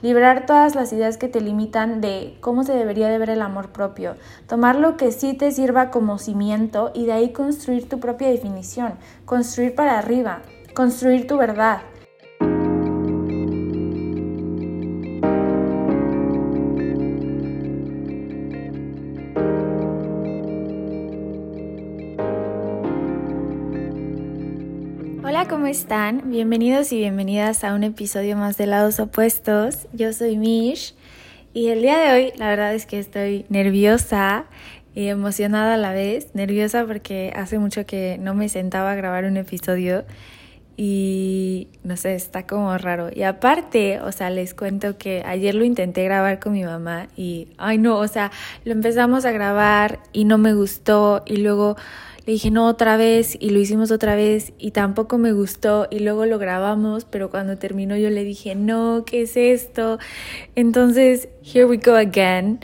liberar todas las ideas que te limitan de cómo se debería de ver el amor propio, tomar lo que sí te sirva como cimiento y de ahí construir tu propia definición, construir para arriba, construir tu verdad. Están? Bienvenidos y bienvenidas a un episodio más de Lados Opuestos. Yo soy Mish y el día de hoy la verdad es que estoy nerviosa y emocionada a la vez. Nerviosa porque hace mucho que no me sentaba a grabar un episodio y no sé, está como raro. Y aparte, o sea, les cuento que ayer lo intenté grabar con mi mamá y, ay no, o sea, lo empezamos a grabar y no me gustó y luego le dije no otra vez y lo hicimos otra vez y tampoco me gustó y luego lo grabamos, pero cuando terminó yo le dije no, ¿qué es esto? Entonces, here we go again.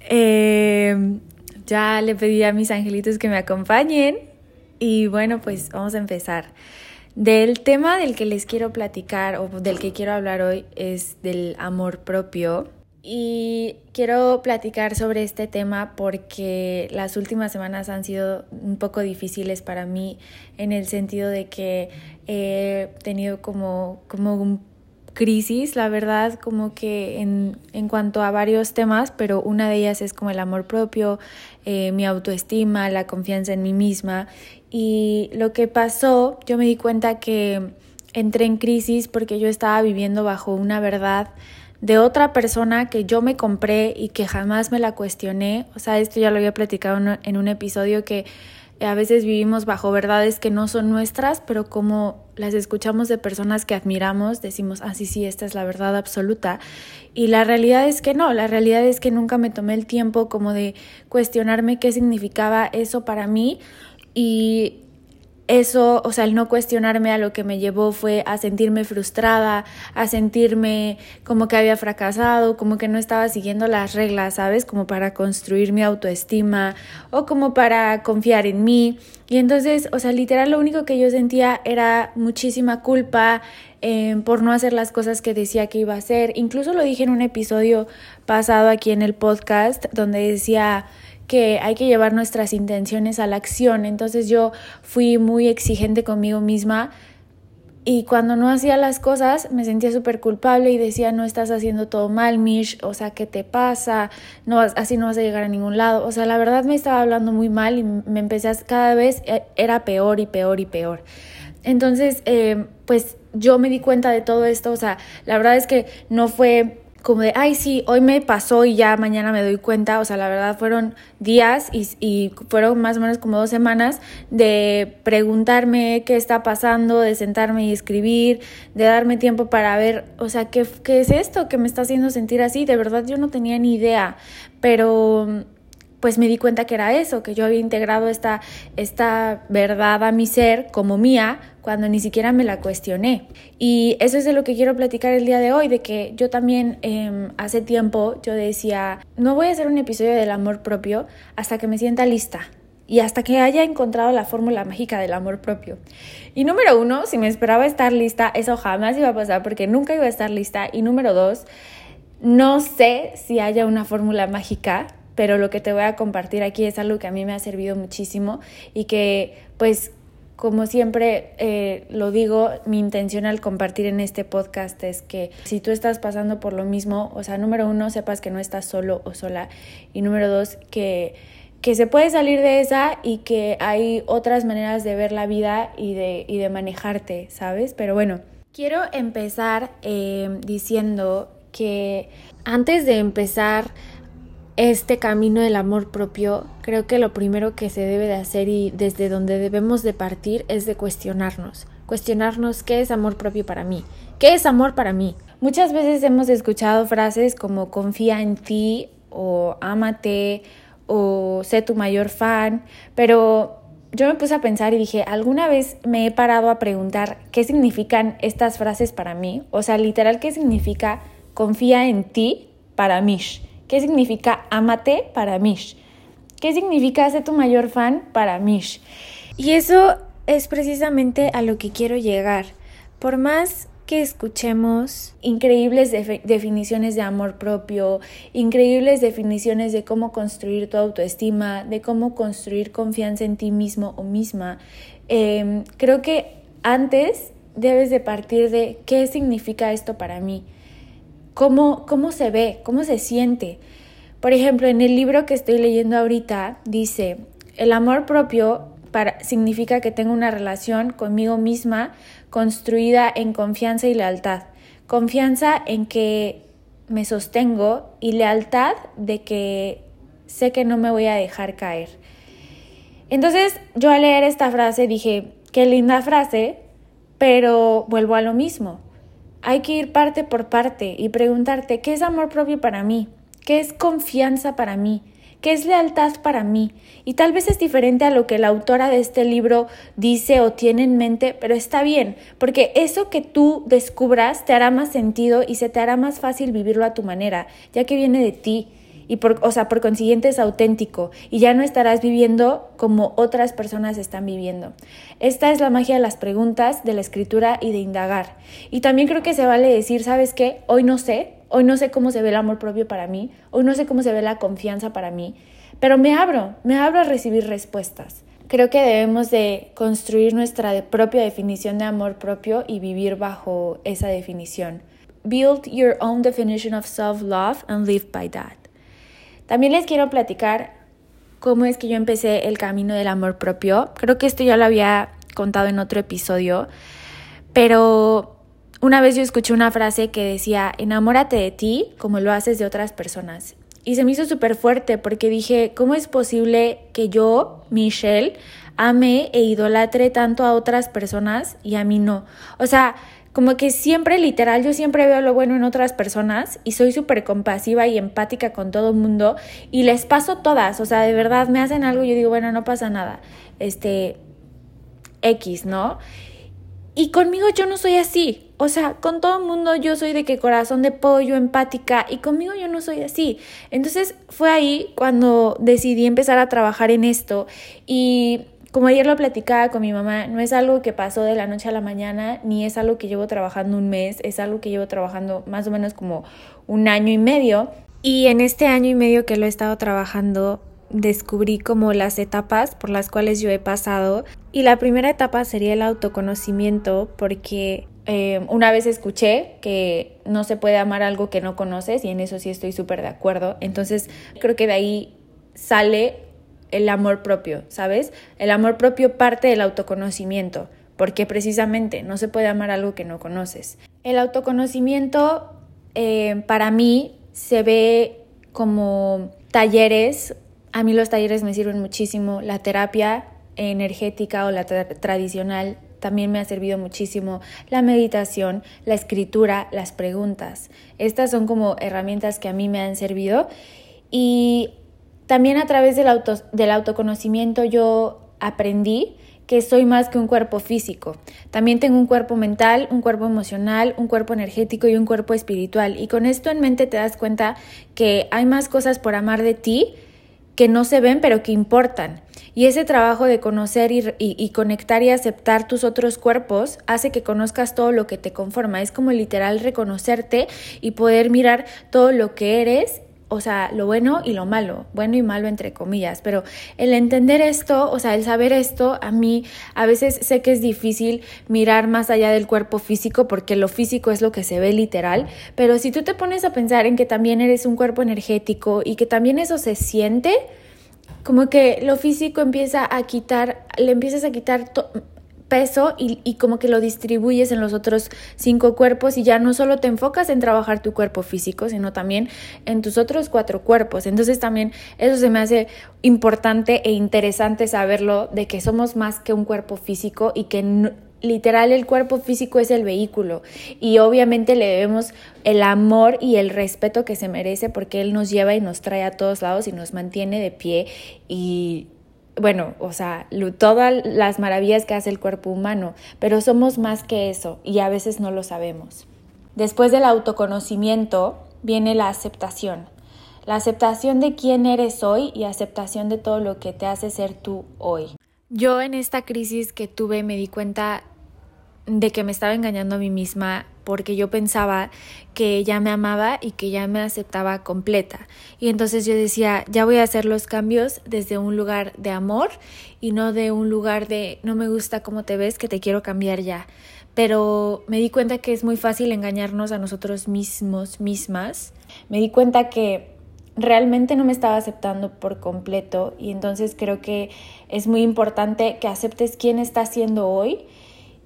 Em, ya le pedí a mis angelitos que me acompañen y bueno, pues vamos a empezar. Del tema del que les quiero platicar o del que quiero hablar hoy es del amor propio y quiero platicar sobre este tema porque las últimas semanas han sido un poco difíciles para mí en el sentido de que he tenido como, como un crisis, la verdad, como que en, en, cuanto a varios temas, pero una de ellas es como el amor propio, eh, mi autoestima, la confianza en mí misma. Y lo que pasó, yo me di cuenta que entré en crisis porque yo estaba viviendo bajo una verdad de otra persona que yo me compré y que jamás me la cuestioné. O sea, esto ya lo había platicado en un episodio que a veces vivimos bajo verdades que no son nuestras, pero como las escuchamos de personas que admiramos, decimos, ah, sí, sí, esta es la verdad absoluta. Y la realidad es que no, la realidad es que nunca me tomé el tiempo como de cuestionarme qué significaba eso para mí. Y eso, o sea, el no cuestionarme a lo que me llevó fue a sentirme frustrada, a sentirme como que había fracasado, como que no estaba siguiendo las reglas, ¿sabes? Como para construir mi autoestima o como para confiar en mí. Y entonces, o sea, literal lo único que yo sentía era muchísima culpa eh, por no hacer las cosas que decía que iba a hacer. Incluso lo dije en un episodio pasado aquí en el podcast donde decía que hay que llevar nuestras intenciones a la acción. Entonces yo fui muy exigente conmigo misma y cuando no hacía las cosas me sentía súper culpable y decía, no estás haciendo todo mal, Mish, o sea, ¿qué te pasa? No, así no vas a llegar a ningún lado. O sea, la verdad me estaba hablando muy mal y me empecé a, cada vez, eh, era peor y peor y peor. Entonces, eh, pues yo me di cuenta de todo esto, o sea, la verdad es que no fue como de, ay, sí, hoy me pasó y ya mañana me doy cuenta. O sea, la verdad fueron días y, y, fueron más o menos como dos semanas de preguntarme qué está pasando, de sentarme y escribir, de darme tiempo para ver, o sea, ¿qué, qué es esto que me está haciendo sentir así? De verdad yo no tenía ni idea, pero pues me di cuenta que era eso, que yo había integrado esta, esta verdad a mi ser como mía cuando ni siquiera me la cuestioné. Y eso es de lo que quiero platicar el día de hoy, de que yo también em, hace tiempo yo decía, no voy a hacer un episodio del amor propio hasta que me sienta lista. Y hasta que haya encontrado la fórmula mágica del amor propio. Y número uno, si me esperaba estar lista, eso jamás iba a pasar porque nunca iba a estar lista. Y número dos, no sé si haya una fórmula mágica pero lo que te voy a compartir aquí es algo que a mí me ha servido muchísimo y que pues como siempre eh, lo digo, mi intención al compartir en este podcast es que si tú estás pasando por lo mismo, o sea, número uno, sepas que no estás solo o sola y número dos, que, que se puede salir de esa y que hay otras maneras de ver la vida y de, y de manejarte, ¿sabes? Pero bueno, quiero empezar eh, diciendo que antes de empezar este camino del amor propio, creo que lo primero que se debe de hacer y desde donde debemos de partir es de cuestionarnos. Cuestionarnos qué es amor propio para mí, qué es amor para mí. Muchas veces hemos escuchado frases como confía en ti o ámate o sé tu mayor fan, pero yo me puse a pensar y dije, ¿alguna vez me he parado a preguntar qué significan estas frases para mí? O sea, literal, ¿qué significa confía en ti para mí? ¿Qué significa amate para Mish? ¿Qué significa ser tu mayor fan para Mish? Y eso es precisamente a lo que quiero llegar. Por más que escuchemos increíbles definiciones de amor propio, increíbles definiciones de cómo construir tu autoestima, de cómo construir confianza en ti mismo o misma. Em, creo que antes debes de partir de qué significa esto para mí, cómo, cómo se ve, cómo se siente. Por ejemplo, en el libro que estoy leyendo ahorita dice, el amor propio significa que tengo una relación conmigo misma construida en confianza y lealtad. Confianza en que me sostengo y lealtad de que sé que no me voy a dejar caer. Entonces yo al leer esta frase dije, qué linda frase, pero vuelvo a lo mismo. Hay que ir parte por parte y preguntarte, ¿qué es amor propio para mí? ¿Qué es confianza para mí? ¿Qué es lealtad para mí? Y tal vez es diferente a lo que la autora de este libro dice o tiene en mente, pero está bien, porque eso que tú descubras te hará más sentido y se te hará más fácil vivirlo a tu manera, ya que viene de ti y por, o sea, por consiguiente es auténtico y ya no estarás viviendo como otras personas están viviendo. Esta es la magia de las preguntas, de la escritura y de indagar. Y también creo que se vale decir, ¿sabes qué? Hoy no sé, hoy no sé cómo se ve el amor propio para mí, hoy no sé cómo se ve la confianza para mí, pero me abro, me abro a recibir respuestas. Creo que debemos de construir nuestra propia definición de amor propio y vivir bajo esa definición. Build your own definition of self-love and live by that. También les quiero platicar cómo es que yo empecé el camino del amor propio. Creo que esto ya lo había contado en otro episodio, pero una vez yo escuché una frase que decía, enamórate de ti como lo haces de otras personas. Y se me hizo súper fuerte porque dije, ¿cómo es posible que yo, Michelle, ame e idolatre tanto a otras personas y a mí no? O sea, como que siempre, literal, yo siempre veo lo bueno en otras personas y soy súper compasiva y empática con todo el mundo y les paso todas, o sea, de verdad me hacen algo y yo digo, bueno, no pasa nada, este, X, ¿no? Y conmigo yo no soy así. O sea, con todo el mundo yo soy de que corazón de pollo, empática, y conmigo yo no soy así. Entonces fue ahí cuando decidí empezar a trabajar en esto. Y como ayer lo platicaba con mi mamá, no es algo que pasó de la noche a la mañana, ni es algo que llevo trabajando un mes, es algo que llevo trabajando más o menos como un año y medio. Y en este año y medio que lo he estado trabajando, descubrí como las etapas por las cuales yo he pasado y la primera etapa sería el autoconocimiento porque eh, una vez escuché que no se puede amar algo que no conoces y en eso sí estoy súper de acuerdo. Entonces creo que de ahí sale el amor propio, ¿sabes? El amor propio parte del autoconocimiento porque precisamente no se puede amar algo que no conoces. El autoconocimiento eh, para mí se ve como talleres a mí los talleres me sirven muchísimo, la terapia energética o la tradicional también me ha servido muchísimo, la meditación, la escritura, las preguntas. Estas son como herramientas que a mí me han servido y también a través del, auto, del autoconocimiento yo aprendí que soy más que un cuerpo físico. También tengo un cuerpo mental, un cuerpo emocional, un cuerpo energético y un cuerpo espiritual. Y con esto en mente te das cuenta que hay más cosas por amar de ti que no se ven pero que importan. Y ese trabajo de conocer y, conectar y aceptar tus otros cuerpos hace que conozcas todo lo que te conforma. Es como literal reconocerte y poder mirar todo lo que eres o sea, lo bueno y lo malo, bueno y malo entre comillas, pero el entender esto, o sea, el saber esto, a mí a veces sé que es difícil mirar más allá del cuerpo físico porque lo físico es lo que se ve literal, pero si tú te pones a pensar en que también eres un cuerpo energético y que también eso se siente, como que lo físico empieza a quitar, le empiezas a quitar peso y, como que lo distribuyes en los otros cinco cuerpos y ya no solo te enfocas en trabajar tu cuerpo físico, sino también en tus otros cuatro cuerpos. Entonces también eso se me hace importante e interesante saberlo de que somos más que un cuerpo físico y que literal el cuerpo físico es el vehículo y obviamente le debemos el amor y el respeto que se merece porque él nos lleva y nos trae a todos lados y nos mantiene de pie y bueno, o sea, todas las maravillas que hace el cuerpo humano, pero somos más que eso y a veces no lo sabemos. Después del autoconocimiento viene la aceptación. La aceptación de quién eres hoy y aceptación de todo lo que te hace ser tú hoy. Yo en esta crisis que tuve me di cuenta de que me estaba engañando a mí misma porque yo pensaba que ya me amaba y que ya me aceptaba completa. Y entonces yo decía, ya voy a hacer los cambios desde un lugar de amor y no de un lugar de no me gusta cómo te ves, que te quiero cambiar ya. Pero me di cuenta que es muy fácil engañarnos a nosotros mismos, mismas. Me di cuenta que realmente no me estaba aceptando por completo y entonces creo que es muy importante que aceptes quién estás siendo hoy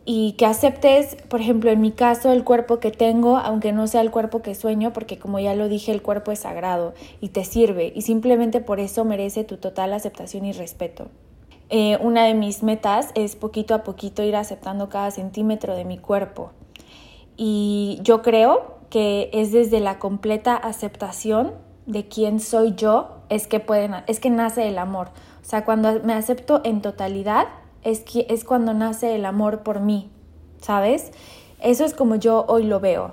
y que aceptes, por ejemplo, en mi caso, el cuerpo que tengo, aunque no sea el cuerpo que sueño, porque como ya lo dije, el cuerpo es sagrado y te sirve y simplemente por eso merece tu total aceptación y respeto. Eh, una de mis metas es poquito a poquito ir aceptando cada centímetro de mi cuerpo y yo creo que es desde la completa aceptación de quién soy yo es que pueden es que nace el amor. O sea, cuando me acepto en totalidad, es, que, es cuando nace el amor por mí, ¿sabes? Eso es como yo hoy lo veo.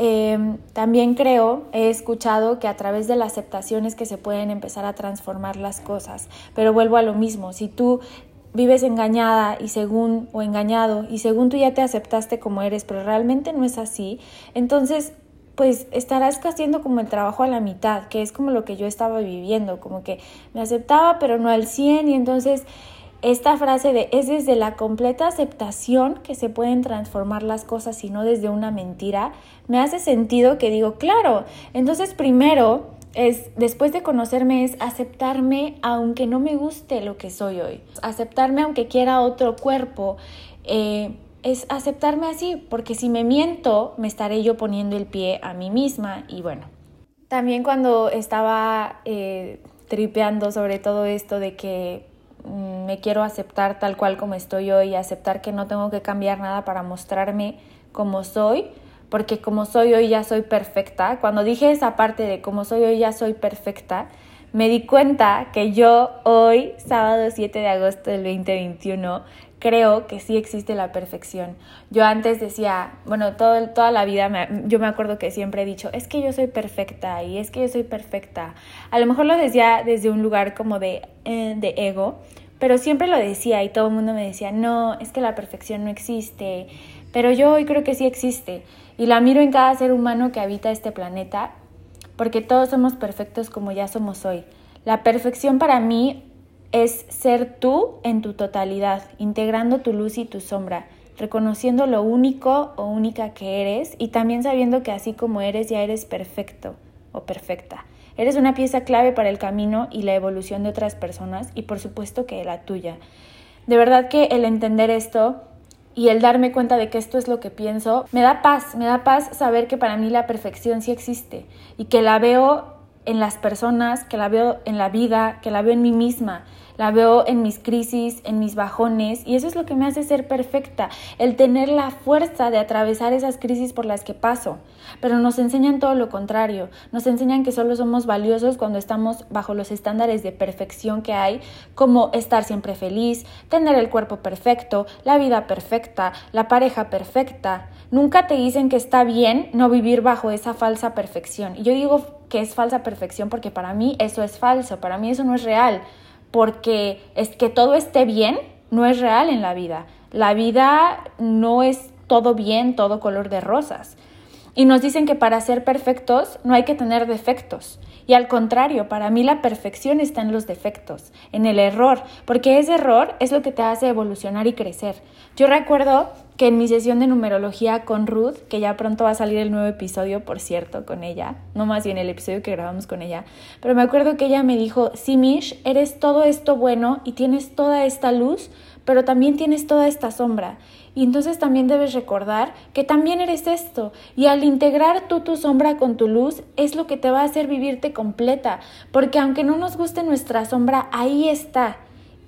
Em, también creo, he escuchado que a través de la aceptación es que se pueden empezar a transformar las cosas, pero vuelvo a lo mismo, si tú vives engañada y según o engañado y según tú ya te aceptaste como eres, pero realmente no es así, entonces pues estarás haciendo como el trabajo a la mitad, que es como lo que yo estaba viviendo, como que me aceptaba pero no al 100 y entonces esta frase de es desde la completa aceptación que se pueden transformar las cosas y no desde una mentira, me hace sentido que digo, claro, entonces primero es, después de conocerme, es aceptarme aunque no me guste lo que soy hoy, aceptarme aunque quiera otro cuerpo, eh, es aceptarme así, porque si me miento, me estaré yo poniendo el pie a mí misma y bueno. También cuando estaba eh, tripeando sobre todo esto de que me quiero aceptar tal cual como estoy hoy, aceptar que no tengo que cambiar nada para mostrarme como soy, porque como soy hoy ya soy perfecta. Cuando dije esa parte de como soy hoy ya soy perfecta, me di cuenta que yo hoy, sábado 7 de agosto del 2021, creo que sí existe la perfección. Yo antes decía, bueno, todo, toda la vida yo me acuerdo que siempre he dicho, es que yo soy perfecta y es que yo soy perfecta. A lo mejor lo decía desde un lugar como de, eh, de ego, pero siempre lo decía y todo el mundo me decía, no, es que la perfección no existe. Pero yo hoy creo que sí existe y la miro en cada ser humano que habita este planeta, porque todos somos perfectos como ya somos hoy. La perfección para mí es ser tú en tu totalidad, integrando tu luz y tu sombra, reconociendo lo único o única que eres y también sabiendo que así como eres ya eres perfecto o perfecta. Eres una pieza clave para el camino y la evolución de otras personas y por supuesto que la tuya. De verdad que el entender esto y el darme cuenta de que esto es lo que pienso, me da paz, me da paz saber que para mí la perfección sí existe y que la veo en las personas, que la veo en la vida, que la veo en mí misma, la veo en mis crisis, en mis bajones y eso es lo que me hace ser perfecta, el tener la fuerza de atravesar esas crisis por las que paso. Pero nos enseñan todo lo contrario, nos enseñan que solo somos valiosos cuando estamos bajo los estándares de perfección que hay, como estar siempre feliz, tener el cuerpo perfecto, la vida perfecta, la pareja perfecta. Nunca te dicen que está bien no vivir bajo esa falsa perfección. Y yo digo que es falsa perfección porque para mí eso es falso, para mí eso no es real, porque es que todo esté bien no es real en la vida. La vida no es todo bien, todo color de rosas. Y nos dicen que para ser perfectos no hay que tener defectos. Y al contrario, para mí la perfección está en los defectos, en el error, porque ese error es lo que te hace evolucionar y crecer. Yo recuerdo que en mi sesión de numerología con Ruth, que ya pronto va a salir el nuevo episodio, por cierto, con ella, no más bien el episodio que grabamos con ella, pero me acuerdo que ella me dijo, sí, Mish, eres todo esto bueno y tienes toda esta luz, pero también tienes toda esta sombra. Y entonces también debes recordar que también eres esto. Y al integrar tú tu sombra con tu luz es lo que te va a hacer vivirte completa. Porque aunque no nos guste nuestra sombra, ahí está.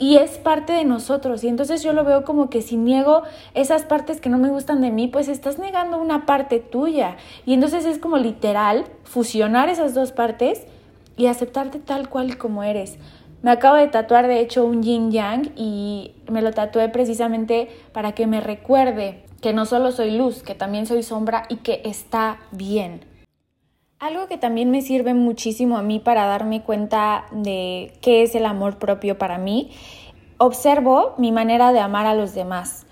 Y es parte de nosotros. Y entonces yo lo veo como que si niego esas partes que no me gustan de mí, pues estás negando una parte tuya. Y entonces es como literal fusionar esas dos partes y aceptarte tal cual como eres. Me acabo de tatuar de hecho un yin yang y me lo tatué precisamente para que me recuerde que no solo soy luz, que también soy sombra y que está bien. Algo que también me sirve muchísimo a mí para darme cuenta de qué es el amor propio para mí, observo mi manera de amar a los demás.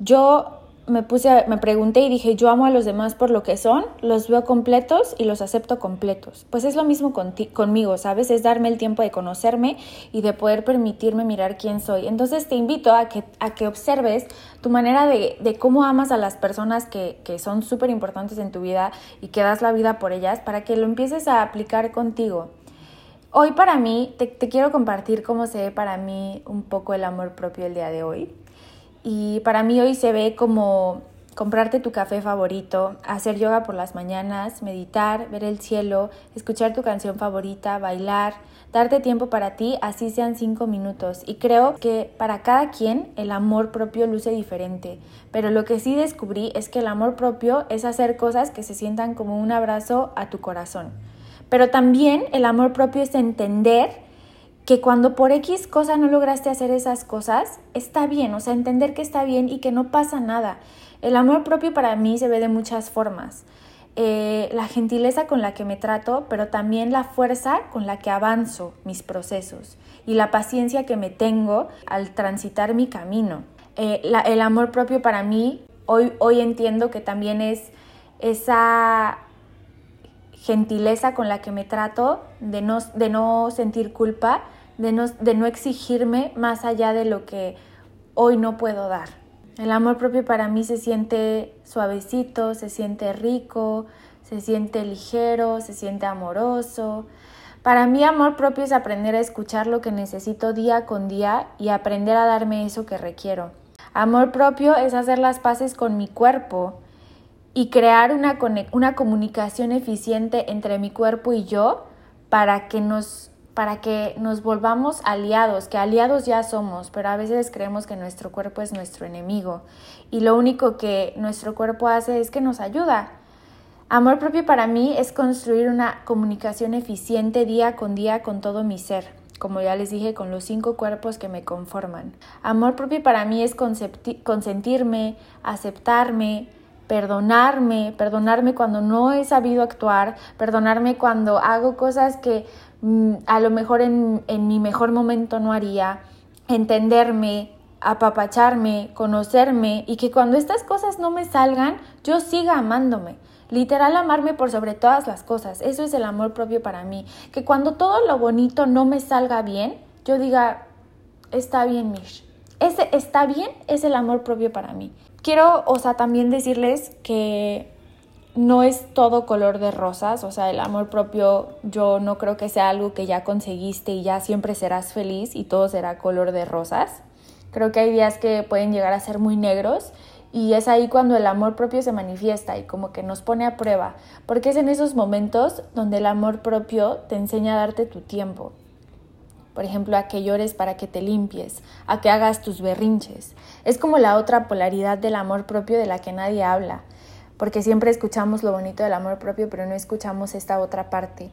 Yo me puse, me pregunté y dije, yo amo a los demás por lo que son, los veo completos y los acepto completos. Pues es lo mismo conmigo, ¿sabes? Es darme el tiempo de conocerme y de poder permitirme mirar quién soy. Entonces te invito a que, a que observes tu manera de, de cómo amas a las personas que, que son súper importantes en tu vida y que das la vida por ellas para que lo empieces a aplicar contigo. Hoy para mí, te, te quiero compartir cómo se ve para mí un poco el amor propio el día de hoy. Y para mí hoy se ve como comprarte tu café favorito, hacer yoga por las mañanas, meditar, ver el cielo, escuchar tu canción favorita, bailar, darte tiempo para ti, así sean cinco minutos. Y creo que para cada quien el amor propio luce diferente. Pero lo que sí descubrí es que el amor propio es hacer cosas que se sientan como un abrazo a tu corazón. Pero también el amor propio es entender que cuando por X cosa no lograste hacer esas cosas, está bien, o sea, entender que está bien y que no pasa nada. El amor propio para mí se ve de muchas formas. Eh, la gentileza con la que me trato, pero también la fuerza con la que avanzo mis procesos y la paciencia que me tengo al transitar mi camino. Eh, el amor propio para mí, hoy, hoy entiendo que también es esa gentileza con la que me trato, de no, de no sentir culpa, de no, de no exigirme más allá de lo que hoy no puedo dar. El amor propio para mí se siente suavecito, se siente rico, se siente ligero, se siente amoroso. Para mí amor propio es aprender a escuchar lo que necesito día con día y aprender a darme eso que requiero. Amor propio es hacer las paces con mi cuerpo y crear una, una comunicación eficiente entre mi cuerpo y yo para que nos para que nos volvamos aliados, que aliados ya somos, pero a veces creemos que nuestro cuerpo es nuestro enemigo y lo único que nuestro cuerpo hace es que nos ayuda. Amor propio para mí es construir una comunicación eficiente día con día con todo mi ser, como ya les dije, con los cinco cuerpos que me conforman. Amor propio para mí es consentirme, aceptarme, perdonarme, perdonarme cuando no he sabido actuar, perdonarme cuando hago cosas que a lo mejor en, en mi mejor momento no haría, entenderme, apapacharme, conocerme y que cuando estas cosas no me salgan, yo siga amándome. Literal amarme por sobre todas las cosas. Eso es el amor propio para mí. Que cuando todo lo bonito no me salga bien, yo diga, está bien, Mish. Ese está bien es el amor propio para mí. Quiero, o sea, también decirles que no es todo color de rosas, o sea, el amor propio yo no creo que sea algo que ya conseguiste y ya siempre serás feliz y todo será color de rosas. Creo que hay días que pueden llegar a ser muy negros y es ahí cuando el amor propio se manifiesta y como que nos pone a prueba, porque es en esos momentos donde el amor propio te enseña a darte tu tiempo, por ejemplo, a que llores para que te limpies, a que hagas tus berrinches. Es como la otra polaridad del amor propio de la que nadie habla, porque siempre escuchamos lo bonito del amor propio, pero no escuchamos esta otra parte.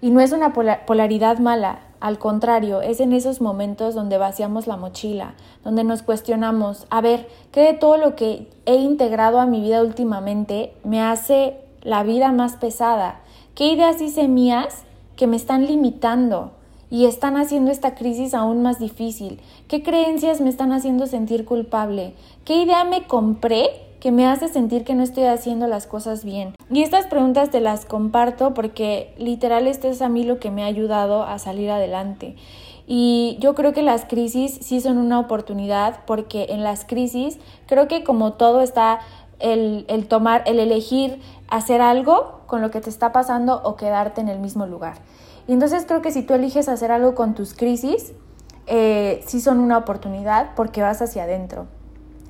Y no es una polaridad mala, al contrario, es en esos momentos donde vaciamos la mochila, donde nos cuestionamos, a ver, ¿qué de todo lo que he integrado a mi vida últimamente me hace la vida más pesada? ¿Qué ideas hice mías que me están limitando? y están haciendo esta crisis aún más difícil? ¿Qué creencias me están haciendo sentir culpable? ¿Qué idea me compré que me hace sentir que no estoy haciendo las cosas bien? Y estas preguntas te las comparto porque literal esto es a mí lo que me ha ayudado a salir adelante. Y yo creo que las crisis sí son una oportunidad porque en las crisis creo que como todo está el, el tomar, el elegir hacer algo con lo que te está pasando o quedarte en el mismo lugar. Y entonces creo que si tú eliges hacer algo con tus crisis, eh, sí son una oportunidad porque vas hacia adentro.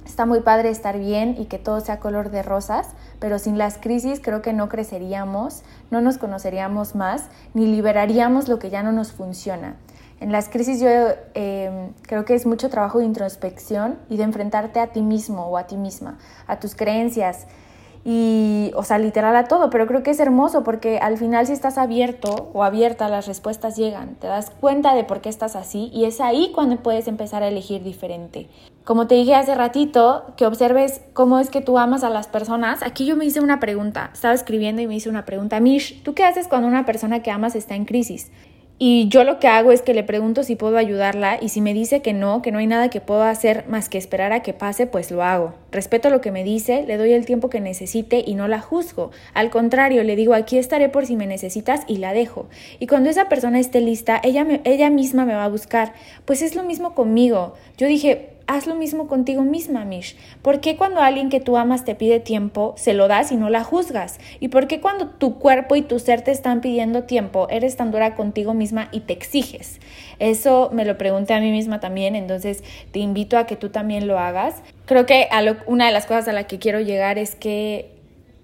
Está muy padre estar bien y que todo sea color de rosas, pero sin las crisis creo que no creceríamos, no nos conoceríamos más, ni liberaríamos lo que ya no nos funciona. En las crisis yo eh, creo que es mucho trabajo de introspección y de enfrentarte a ti mismo o a ti misma, a tus creencias, y, o sea, literal a todo, pero creo que es hermoso porque al final si estás abierto o abierta, las respuestas llegan, te das cuenta de por qué estás así y es ahí cuando puedes empezar a elegir diferente. Como te dije hace ratito, que observes cómo es que tú amas a las personas. Aquí yo me hice una pregunta, estaba escribiendo y me hice una pregunta. Mish, ¿tú qué haces cuando una persona que amas está en crisis? Y yo lo que hago es que le pregunto si puedo ayudarla y si me dice que no, que no hay nada que pueda hacer más que esperar a que pase, pues lo hago. Respeto lo que me dice, le doy el tiempo que necesite y no la juzgo. Al contrario, le digo aquí estaré por si me necesitas y la dejo. Y cuando esa persona esté lista, ella, ella misma me va a buscar. Pues es lo mismo conmigo. Yo dije, haz lo mismo contigo misma, Mish. ¿Por qué cuando alguien que tú amas te pide tiempo, se lo das y no la juzgas? ¿Y por qué cuando tu cuerpo y tu ser te están pidiendo tiempo, eres tan dura contigo misma y te exiges? Eso me lo pregunté a mí misma también, entonces te invito a que tú también lo hagas. Creo que una de las cosas a la que quiero llegar es que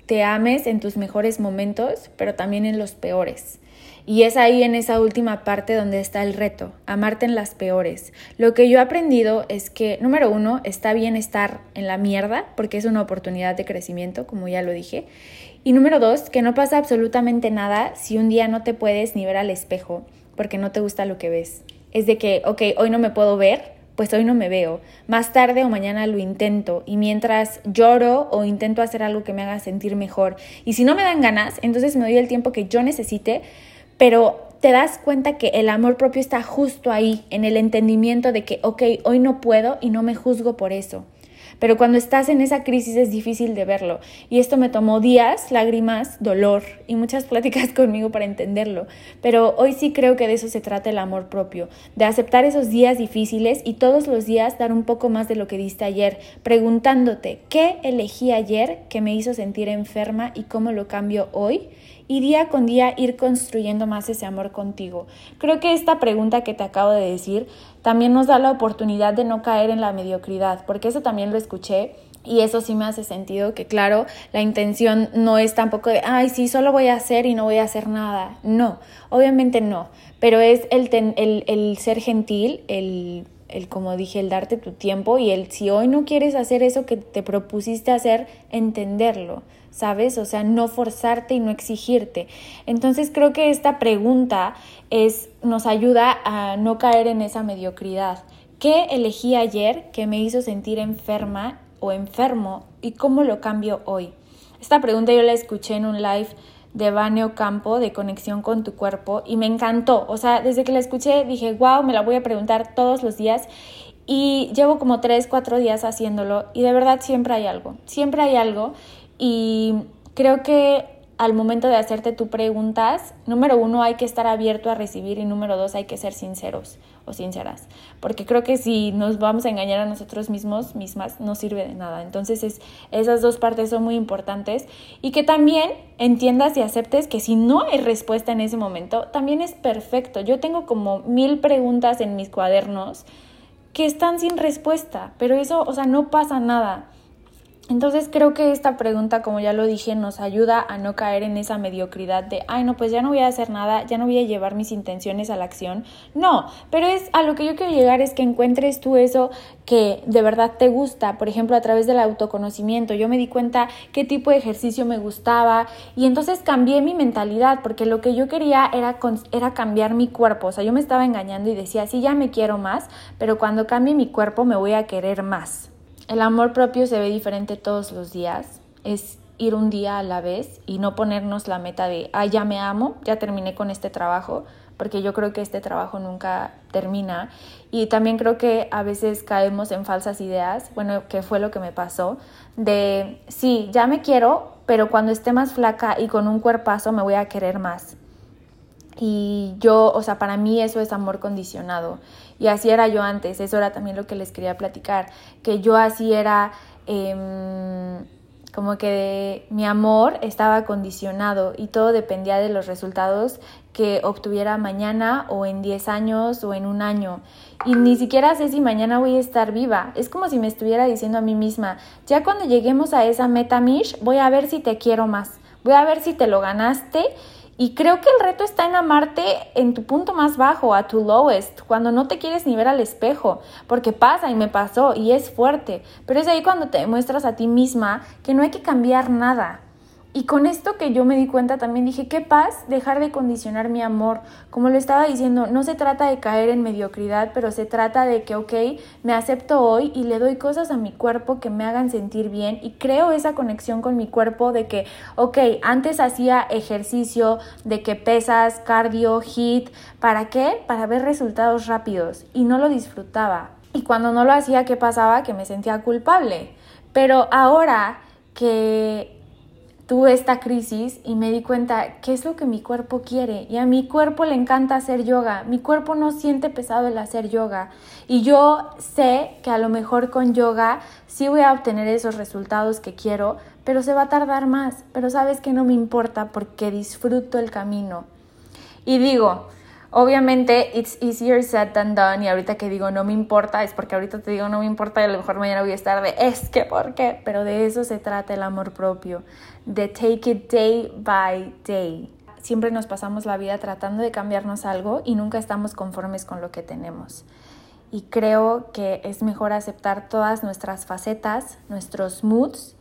te ames en tus mejores momentos, pero también en los peores. Y es ahí en esa última parte donde está el reto, amarte en las peores. Lo que yo he aprendido es que, número uno, está bien estar en la mierda, porque es una oportunidad de crecimiento, como ya lo dije. Y número dos, que no pasa absolutamente nada si un día no te puedes ni ver al espejo, porque no te gusta lo que ves. Es de que, ok, hoy no me puedo ver, pues hoy no me veo. Más tarde o mañana lo intento y mientras lloro o intento hacer algo que me haga sentir mejor. Y si no me dan ganas, entonces me doy el tiempo que yo necesite pero te das cuenta que el amor propio está justo ahí, en el entendimiento de que, ok, hoy no puedo y no me juzgo por eso. Pero cuando estás en esa crisis es difícil de verlo. Y esto me tomó días, lágrimas, dolor y muchas pláticas conmigo para entenderlo. Pero hoy sí creo que de eso se trata el amor propio, de aceptar esos días difíciles y todos los días dar un poco más de lo que diste ayer, preguntándote, ¿qué elegí ayer que me hizo sentir enferma y cómo lo cambio hoy? Y día con día ir construyendo más ese amor contigo. Creo que esta pregunta que te acabo de decir también nos da la oportunidad de no caer en la mediocridad, porque eso también lo escuché y eso sí me hace sentido que, claro, la intención no es tampoco de, ay, sí, solo voy a hacer y no voy a hacer nada. No, obviamente no, pero es el, el, el ser gentil, el el como dije, el darte tu tiempo y el si hoy no quieres hacer eso que te propusiste hacer, entenderlo, ¿sabes? O sea, no forzarte y no exigirte. Entonces creo que esta pregunta es, nos ayuda a no caer en esa mediocridad. ¿Qué elegí ayer que me hizo sentir enferma o enfermo y cómo lo cambio hoy? Esta pregunta yo la escuché en un live de Baneo Campo de conexión con tu cuerpo y me encantó. O sea, desde que la escuché dije, wow, me la voy a preguntar todos los días y llevo como tres, cuatro días haciéndolo y de verdad siempre hay algo, siempre hay algo y creo que al momento de hacerte tus preguntas, número uno, hay que estar abierto a recibir y número dos, hay que ser sinceros o sinceras. Porque creo que si nos vamos a engañar a nosotros mismos, mismas, no sirve de nada. Entonces es, esas dos partes son muy importantes y que también entiendas y aceptes que si no hay respuesta en ese momento, también es perfecto. Yo tengo como mil preguntas en mis cuadernos que están sin respuesta, pero eso, o sea, no pasa nada. Entonces creo que esta pregunta, como ya lo dije, nos ayuda a no caer en esa mediocridad de, ay, no, pues ya no voy a hacer nada, ya no voy a llevar mis intenciones a la acción. No, pero es a lo que yo quiero llegar es que encuentres tú eso que de verdad te gusta, por ejemplo, a través del autoconocimiento. Yo me di cuenta qué tipo de ejercicio me gustaba y entonces cambié mi mentalidad porque lo que yo quería era, era cambiar mi cuerpo. O sea, yo me estaba engañando y decía, sí, ya me quiero más, pero cuando cambie mi cuerpo me voy a querer más. El amor propio se ve diferente todos los días. Es ir un día a la vez y no ponernos la meta de, ah, ya me amo, ya terminé con este trabajo, porque yo creo que este trabajo nunca termina. Y también creo que a veces caemos en falsas ideas, bueno, que fue lo que me pasó, de, sí, ya me quiero, pero cuando esté más flaca y con un cuerpazo me voy a querer más. Y yo, o sea, para mí eso es amor condicionado. Y así era yo antes, eso era también lo que les quería platicar, que yo así era em, como que mi amor estaba condicionado y todo dependía de los resultados que obtuviera mañana o en 10 años o en un año. Y ni siquiera sé si mañana voy a estar viva. Es como si me estuviera diciendo a mí misma, ya cuando lleguemos a esa meta, Mish, voy a ver si te quiero más. Voy a ver si te lo ganaste y creo que el reto está en amarte en tu punto más bajo, a tu lowest, cuando no te quieres ni ver al espejo, porque pasa y me pasó y es fuerte, pero es ahí cuando te demuestras a ti misma que no hay que cambiar nada. Y con esto que yo me di cuenta también dije, qué paz dejar de condicionar mi amor. Como lo estaba diciendo, no se trata de caer en mediocridad, pero se trata de que, ok, me acepto hoy y le doy cosas a mi cuerpo que me hagan sentir bien y creo esa conexión con mi cuerpo de que, ok, antes hacía ejercicio, de que pesas, cardio, hit, ¿para qué? Para ver resultados rápidos y no lo disfrutaba. Y cuando no lo hacía, ¿qué pasaba? Que me sentía culpable. Pero ahora que tuve esta crisis y me di cuenta qué es lo que mi cuerpo quiere. Y a mi cuerpo le encanta hacer yoga. Mi cuerpo no siente pesado el hacer yoga. Y yo sé que a lo mejor con yoga sí voy a obtener esos resultados que quiero, pero se va a tardar más. Pero sabes que no me importa porque disfruto el camino. Y digo, Obviamente, it's easier said than done. Y ahorita que digo no me importa, es porque ahorita te digo no me importa y a lo mejor mañana voy a estar de es que, ¿por qué? Pero de eso se trata el amor propio, de take it day by day. Siempre nos pasamos la vida tratando de cambiarnos algo y nunca estamos conformes con lo que tenemos. Y creo que es mejor aceptar todas nuestras facetas, nuestros moods,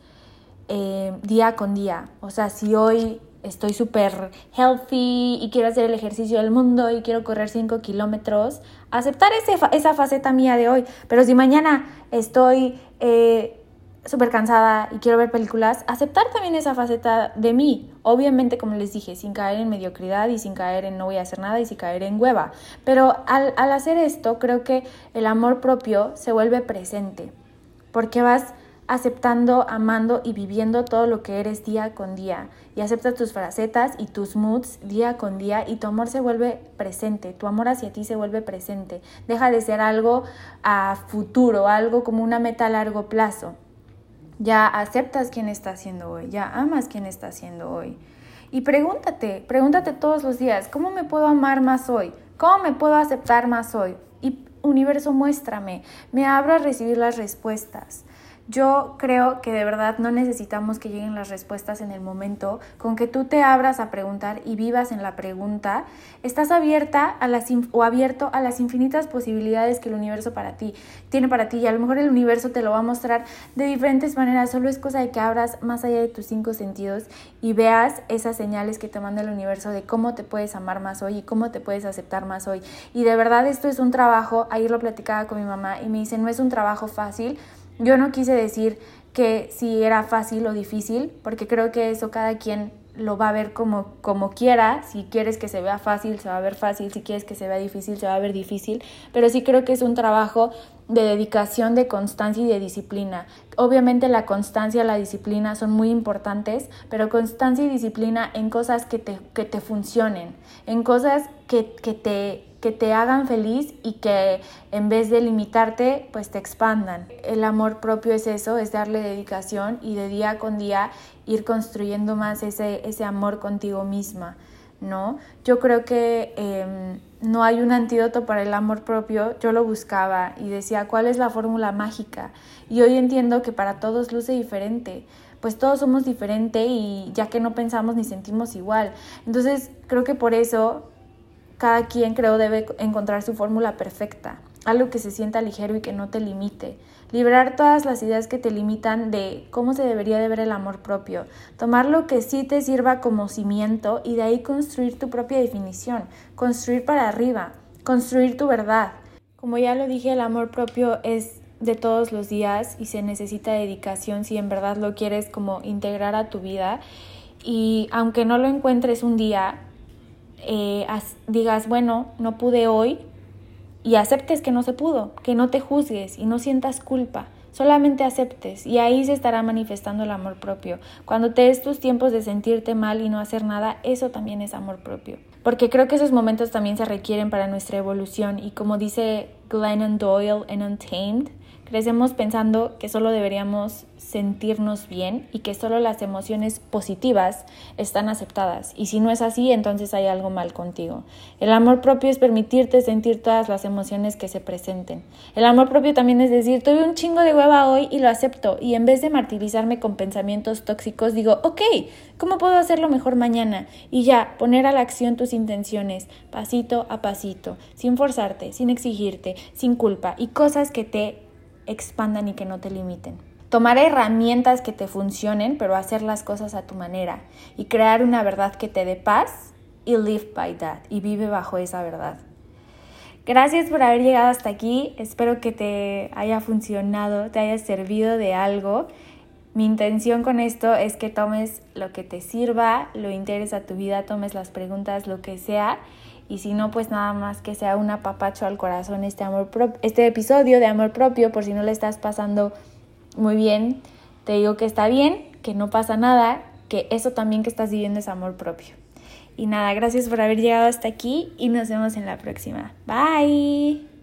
eh, día con día. O sea, si hoy estoy súper healthy y quiero hacer el ejercicio del mundo y quiero correr 5 kilómetros, aceptar ese, esa faceta mía de hoy. Pero si mañana estoy eh, súper cansada y quiero ver películas, aceptar también esa faceta de mí. Obviamente, como les dije, sin caer en mediocridad y sin caer en no voy a hacer nada y sin caer en hueva. Pero al, al hacer esto, creo que el amor propio se vuelve presente. Porque vas aceptando, amando y viviendo todo lo que eres día con día. Y acepta tus frasetas y tus moods día con día y tu amor se vuelve presente, tu amor hacia ti se vuelve presente. Deja de ser algo a futuro, algo como una meta a largo plazo. Ya aceptas quién está haciendo hoy, ya amas quién está haciendo hoy. Y pregúntate, pregúntate todos los días, ¿cómo me puedo amar más hoy? ¿Cómo me puedo aceptar más hoy? Y universo, muéstrame, me abro a recibir las respuestas. Yo creo que de verdad no necesitamos que lleguen las respuestas en el momento, con que tú te abras a preguntar y vivas en la pregunta, estás abierta a las o abierto a las infinitas posibilidades que el universo para ti tiene para ti. Y a lo mejor el universo te lo va a mostrar de diferentes maneras, solo es cosa de que abras más allá de tus cinco sentidos y veas esas señales que te manda el universo de cómo te puedes amar más hoy y cómo te puedes aceptar más hoy. Y de verdad esto es un trabajo, ayer lo platicaba con mi mamá y me dice, no es un trabajo fácil, yo no quise decir que si era fácil o difícil, porque creo que eso cada quien lo va a ver como, como quiera. Si quieres que se vea fácil, se va a ver fácil. Si quieres que se vea difícil, se va a ver difícil. Pero sí creo que es un trabajo de dedicación, de constancia y de disciplina. Obviamente la constancia y la disciplina son muy importantes, pero constancia y disciplina en cosas que te, que te funcionen, en cosas que, que te que te hagan feliz y que en vez de limitarte, pues te expandan. El amor propio es eso, es darle dedicación y de día con día ir construyendo más ese, ese amor contigo misma, ¿no? Yo creo que em, no hay un antídoto para el amor propio, yo lo buscaba y decía, ¿cuál es la fórmula mágica? Y hoy entiendo que para todos luce diferente pues todos somos diferentes y ya que no pensamos ni sentimos igual. Entonces creo que por eso cada quien creo debe encontrar su fórmula perfecta, algo que se sienta ligero y que no te limite. Liberar todas las ideas que te limitan de cómo se debería de ver el amor propio. Tomar lo que sí te sirva como cimiento y de ahí construir tu propia definición. Construir para arriba. Construir tu verdad. Como ya lo dije, el amor propio es de todos los días y se necesita dedicación si en verdad lo quieres como integrar a tu vida. Y aunque no lo encuentres un día, eh, digas, bueno, no pude hoy y aceptes que no se pudo, que no te juzgues y no sientas culpa. Solamente aceptes y ahí se estará manifestando el amor propio. Cuando te des tus tiempos de sentirte mal y no hacer nada, eso también es amor propio. Porque creo que esos momentos también se requieren para nuestra evolución y como dice Glennon Doyle en Untamed, Crecemos pensando que solo deberíamos sentirnos bien y que solo las emociones positivas están aceptadas. Y si no es así, entonces hay algo mal contigo. El amor propio es permitirte sentir todas las emociones que se presenten. El amor propio también es decir, tuve un chingo de hueva hoy y lo acepto. Y en vez de martirizarme con pensamientos tóxicos, digo, ok, ¿cómo puedo hacerlo mejor mañana? Y ya, poner a la acción tus intenciones, pasito a pasito, sin forzarte, sin exigirte, sin culpa y cosas que te expandan y que no te limiten. tomar herramientas que te funcionen, pero hacer las cosas a tu manera y crear una verdad que te dé paz y live by that y vive bajo esa verdad. Gracias por haber llegado hasta aquí. Espero que te haya funcionado, te haya servido de algo. Mi intención con esto es que tomes lo que te sirva, lo interesa tu vida, tomes las preguntas, lo que sea. Y si no, pues nada más que sea un apapacho al corazón este, amor este episodio de amor propio, por si no le estás pasando muy bien, te digo que está bien, que no pasa nada, que eso también que estás viviendo es amor propio. Y nada, gracias por haber llegado hasta aquí y nos vemos en la próxima. Bye.